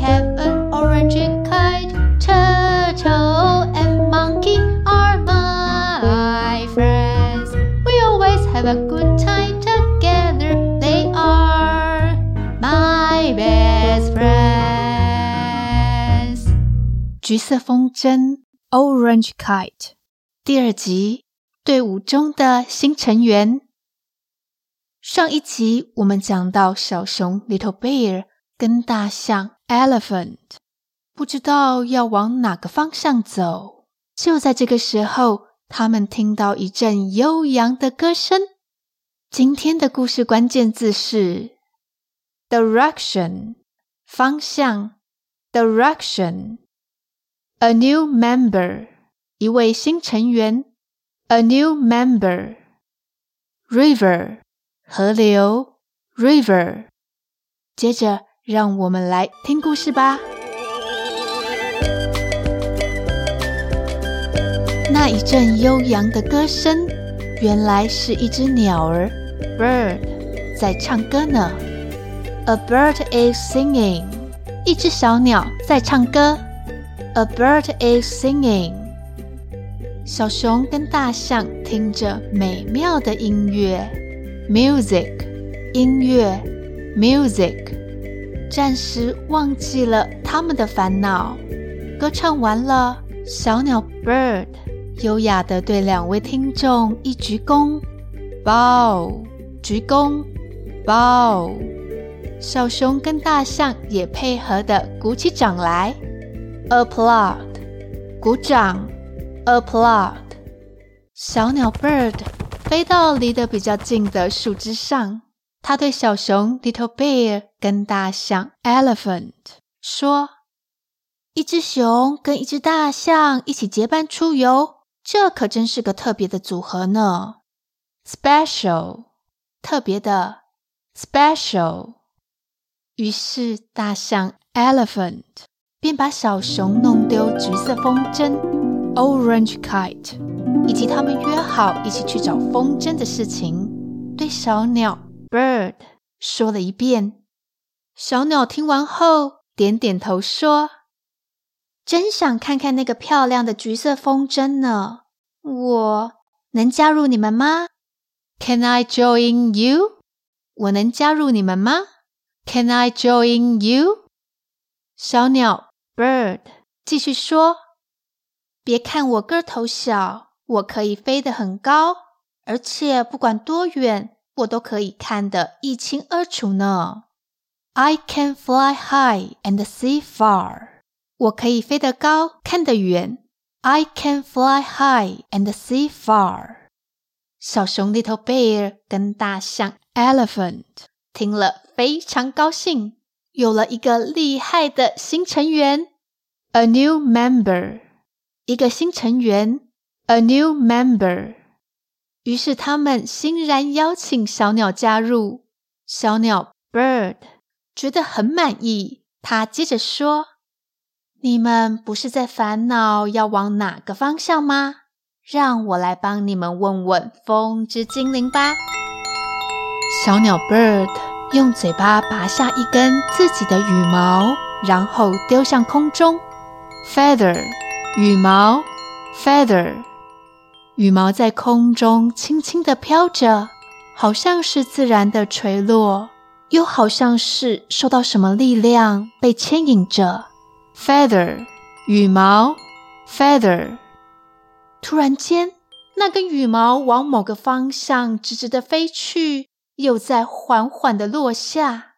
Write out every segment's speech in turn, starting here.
I have an orange kite. Turtle and monkey are my friends. We always have a good time together. They are my best friends. 橘色风筝 （Orange Kite） 第二集，队伍中的新成员。上一集我们讲到小熊 Little Bear 跟大象 Elephant 不知道要往哪个方向走。就在这个时候，他们听到一阵悠扬的歌声。今天的故事关键字是 direction 方向 direction。A new member 一位新成员 A new member。River 河流，river。接着， 让我们来听故事吧。那一阵悠扬的歌声，原来是一只鸟儿，bird，在唱歌呢。A bird is singing，一只小鸟在唱歌。A bird is singing。小熊跟大象听着美妙的音乐。Music，音乐，music，暂时忘记了他们的烦恼。歌唱完了，小鸟 bird 优雅的对两位听众一鞠躬，bow，鞠躬，bow。小熊跟大象也配合的鼓起掌来，applaud，鼓掌，applaud。小鸟 bird。飞到离得比较近的树枝上，它对小熊 Little Bear 跟大象 Elephant 说：“一只熊跟一只大象一起结伴出游，这可真是个特别的组合呢。Special，特别的，Special。于是大象 Elephant 便把小熊弄丢橘色风筝 Orange Kite。以及他们约好一起去找风筝的事情，对小鸟 bird 说了一遍。小鸟听完后点点头说：“真想看看那个漂亮的橘色风筝呢，我能加入你们吗？”Can I join you？我能加入你们吗？Can I join you？小鸟 bird 继续说：“别看我个头小。”我可以飞得很高，而且不管多远，我都可以看得一清二楚呢。I can fly high and see far。我可以飞得高，看得远。I can fly high and see far。小熊 Little Bear 跟大象 Elephant 听了非常高兴，有了一个厉害的新成员，A new member，一个新成员。A new member。于是他们欣然邀请小鸟加入。小鸟 bird 觉得很满意。他接着说：“你们不是在烦恼要往哪个方向吗？让我来帮你们问问风之精灵吧。”小鸟 bird 用嘴巴拔下一根自己的羽毛，然后丢向空中。Feather，羽毛，feather。羽毛在空中轻轻地飘着，好像是自然的垂落，又好像是受到什么力量被牵引着。Feather，羽毛，feather。突然间，那根羽毛往某个方向直直地飞去，又在缓缓地落下。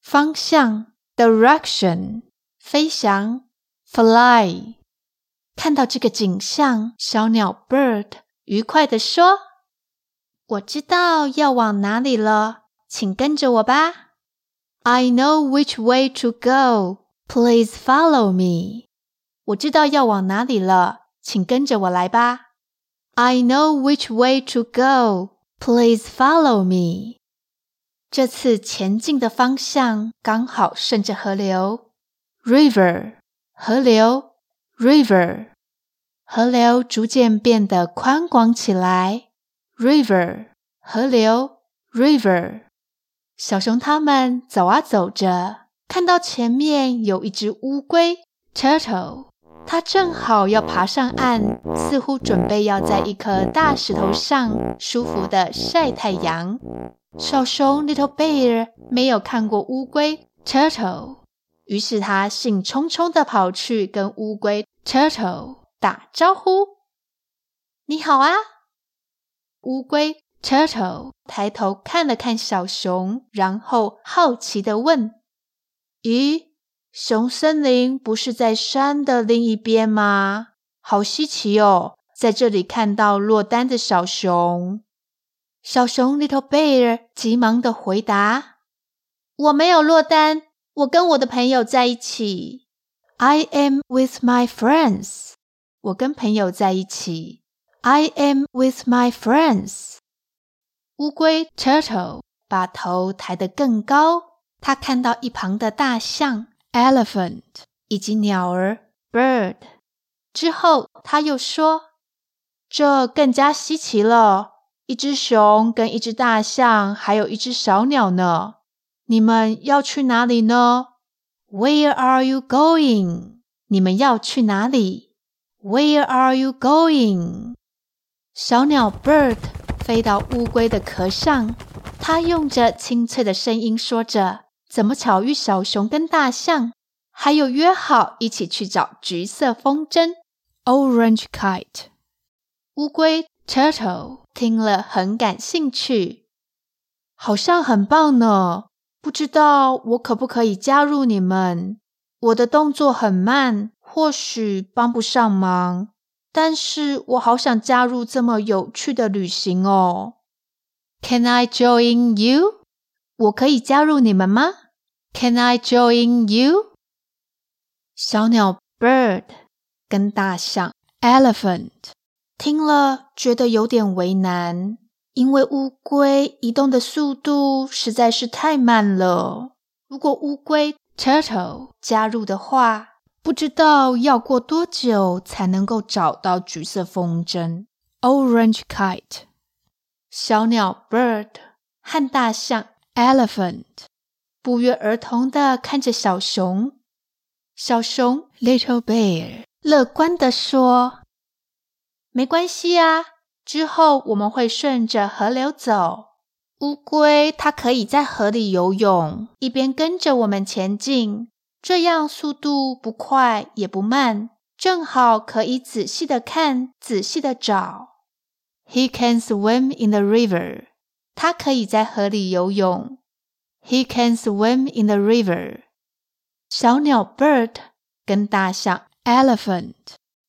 方向，direction，飞翔，fly。看到这个景象，小鸟 bird 愉快地说：“我知道要往哪里了，请跟着我吧。”I know which way to go. Please follow me. 我知道要往哪里了，请跟着我来吧。I know which way to go. Please follow me. 这次前进的方向刚好顺着河流，river 河流，river。河流逐渐变得宽广起来，river 河流，river。小熊他们走啊走着，看到前面有一只乌龟 （turtle），它正好要爬上岸，似乎准备要在一颗大石头上舒服地晒太阳。小熊 Little Bear 没有看过乌龟 turtle，于是他兴冲冲地跑去跟乌龟 turtle 打招呼：“你好啊！”乌龟 turtle 抬头看了看小熊，然后好奇地问：“咦，熊森林不是在山的另一边吗？好稀奇哦，在这里看到落单的小熊。”小熊 Little Bear 急忙地回答：“我没有落单，我跟我的朋友在一起。I am with my friends。我跟朋友在一起。I am with my friends。”乌龟 Turtle 把头抬得更高，他看到一旁的大象 Elephant 以及鸟儿 Bird 之后，他又说：“这更加稀奇了。”一只熊跟一只大象，还有一只小鸟呢。你们要去哪里呢？Where are you going？你们要去哪里？Where are you going？小鸟 Bird 飞到乌龟的壳上，它用着清脆的声音说着：“怎么巧遇小熊跟大象，还有约好一起去找橘色风筝 （Orange Kite）。”乌龟 Turtle。听了很感兴趣，好像很棒呢。不知道我可不可以加入你们？我的动作很慢，或许帮不上忙。但是我好想加入这么有趣的旅行哦。Can I join you？我可以加入你们吗？Can I join you？小鸟 Bird 跟大象 Elephant。听了，觉得有点为难，因为乌龟移动的速度实在是太慢了。如果乌龟 Turtle 加入的话，不知道要过多久才能够找到橘色风筝 Orange Kite。小鸟 Bird 和大象 Elephant 不约而同的看着小熊。小熊 Little Bear 乐观的说。没关系啊，之后我们会顺着河流走。乌龟它可以在河里游泳，一边跟着我们前进，这样速度不快也不慢，正好可以仔细的看，仔细的找。He can swim in the river。他可以在河里游泳。He can swim in the river。小鸟 Bird 跟大象 Elephant。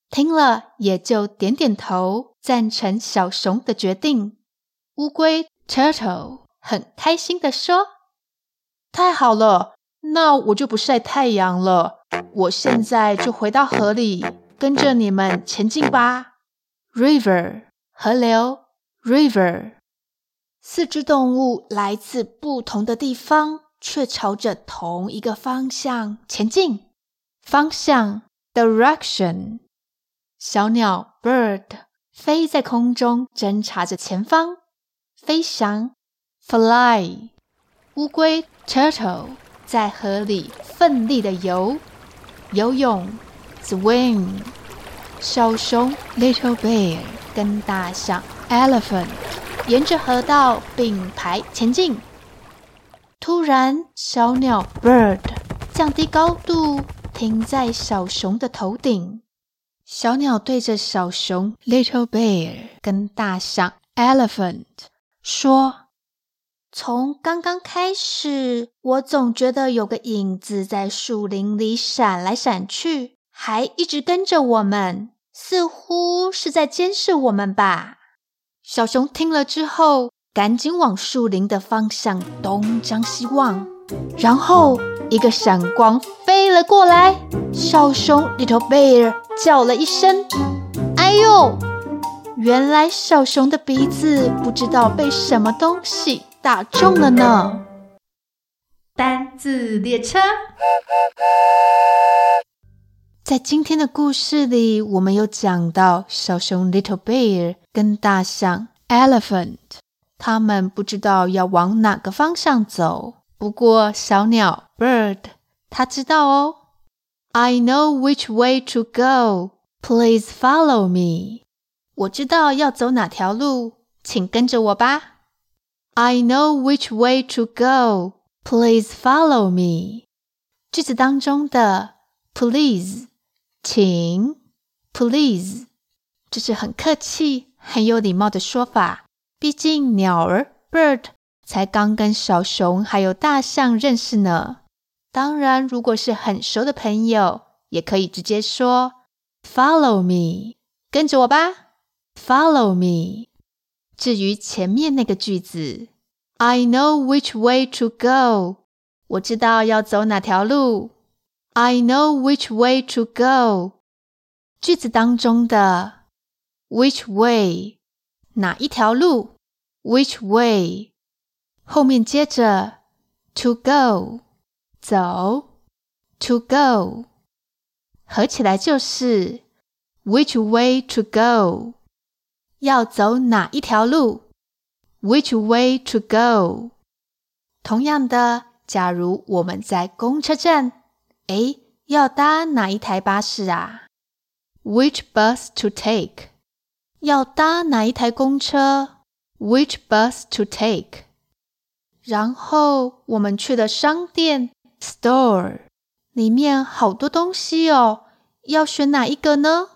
听了，也就点点头，赞成小熊的决定。乌龟 Turtle 很开心地说：“太好了，那我就不晒太阳了。我现在就回到河里，跟着你们前进吧。” River 河流，River 四只动物来自不同的地方，却朝着同一个方向前进。方向 Direction。小鸟 bird 飞在空中，侦察着前方。飞翔 fly。乌龟 turtle 在河里奋力的游。游泳。Swim。小熊 little bear 跟大象 elephant 沿着河道并排前进。突然，小鸟 bird 降低高度，停在小熊的头顶。小鸟对着小熊。Little Bear 跟大象 Elephant 说：“从刚刚开始，我总觉得有个影子在树林里闪来闪去，还一直跟着我们，似乎是在监视我们吧。”小熊听了之后，赶紧往树林的方向东张西望，然后一个闪光飞了过来，小熊 Little Bear。叫了一声：“哎呦！”原来小熊的鼻子不知道被什么东西打中了呢。单字列车，在今天的故事里，我们有讲到小熊 Little Bear 跟大象 Elephant，他们不知道要往哪个方向走。不过小鸟 Bird 它知道哦。I know which way to go. Please follow me. 我知道要走哪条路，请跟着我吧。I know which way to go. Please follow me. 句子当中的 please，请，please，这是很客气、很有礼貌的说法。毕竟鸟儿 bird 才刚跟小熊还有大象认识呢。当然，如果是很熟的朋友，也可以直接说 “Follow me”，跟着我吧。Follow me。至于前面那个句子，“I know which way to go”，我知道要走哪条路。“I know which way to go”，句子当中的 “which way”，哪一条路？“which way”，后面接着 “to go”。走，to go，合起来就是 which way to go， 要走哪一条路？which way to go。同样的，假如我们在公车站，诶，要搭哪一台巴士啊？which bus to take？要搭哪一台公车？which bus to take？然后我们去的商店。Store 里面好多东西哦，要选哪一个呢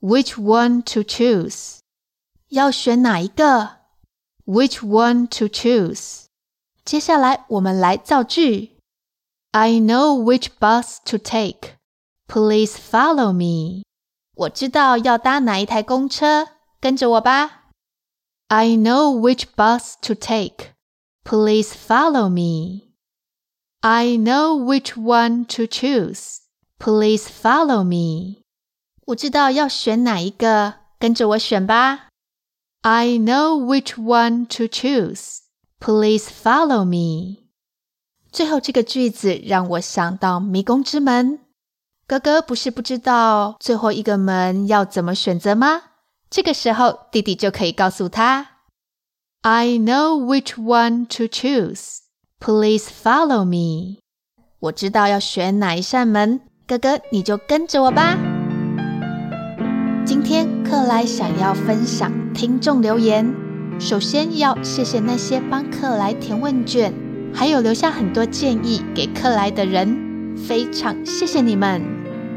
？Which one to choose？要选哪一个？Which one to choose？接下来我们来造句。I know which bus to take. Please follow me. 我知道要搭哪一台公车，跟着我吧。I know which bus to take. Please follow me. I know which one to choose. Please follow me. 我知道要选哪一个，跟着我选吧。I know which one to choose. Please follow me. 最后这个句子让我想到迷宫之门。哥哥不是不知道最后一个门要怎么选择吗？这个时候弟弟就可以告诉他：I know which one to choose. Please follow me。我知道要选哪一扇门，哥哥你就跟着我吧。今天克莱想要分享听众留言，首先要谢谢那些帮克莱填问卷，还有留下很多建议给克莱的人，非常谢谢你们，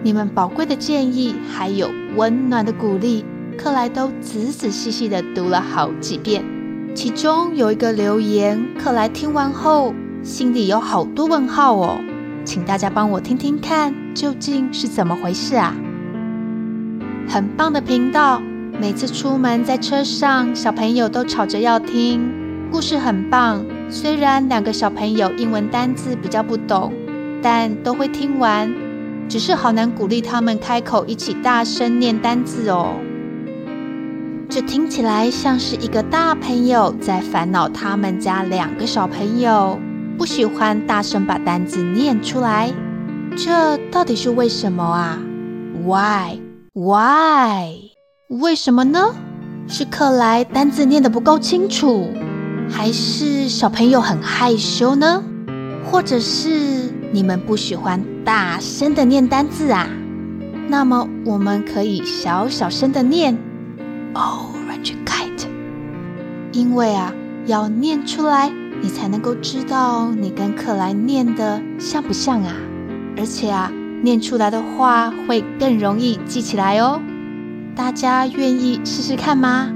你们宝贵的建议还有温暖的鼓励，克莱都仔仔细细的读了好几遍。其中有一个留言，克莱听完后心里有好多问号哦，请大家帮我听听看，究竟是怎么回事啊？很棒的频道，每次出门在车上，小朋友都吵着要听，故事很棒。虽然两个小朋友英文单字比较不懂，但都会听完，只是好难鼓励他们开口一起大声念单字哦。这听起来像是一个大朋友在烦恼他们家两个小朋友不喜欢大声把单字念出来。这到底是为什么啊？Why? Why? 为什么呢？是克莱单字念得不够清楚，还是小朋友很害羞呢？或者是你们不喜欢大声的念单字啊？那么我们可以小小声的念。Orange kite，因为啊，要念出来，你才能够知道你跟克莱念的像不像啊。而且啊，念出来的话会更容易记起来哦。大家愿意试试看吗？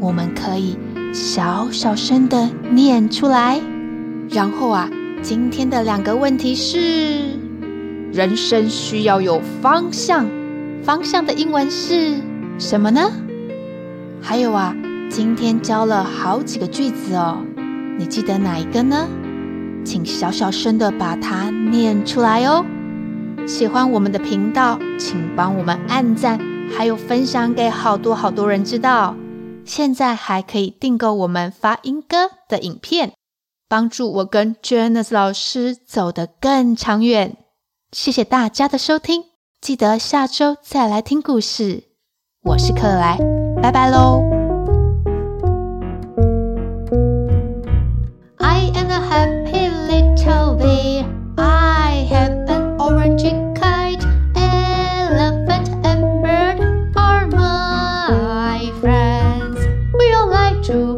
我们可以小小声的念出来。然后啊，今天的两个问题是：人生需要有方向，方向的英文是什么呢？还有啊，今天教了好几个句子哦，你记得哪一个呢？请小小声的把它念出来哦。喜欢我们的频道，请帮我们按赞，还有分享给好多好多人知道。现在还可以订购我们发音歌的影片，帮助我跟 Janice 老师走得更长远。谢谢大家的收听，记得下周再来听故事。我是克莱。拜拜喽！I am a happy little bee. I orange kite, elephant and bird are my friends. We all like to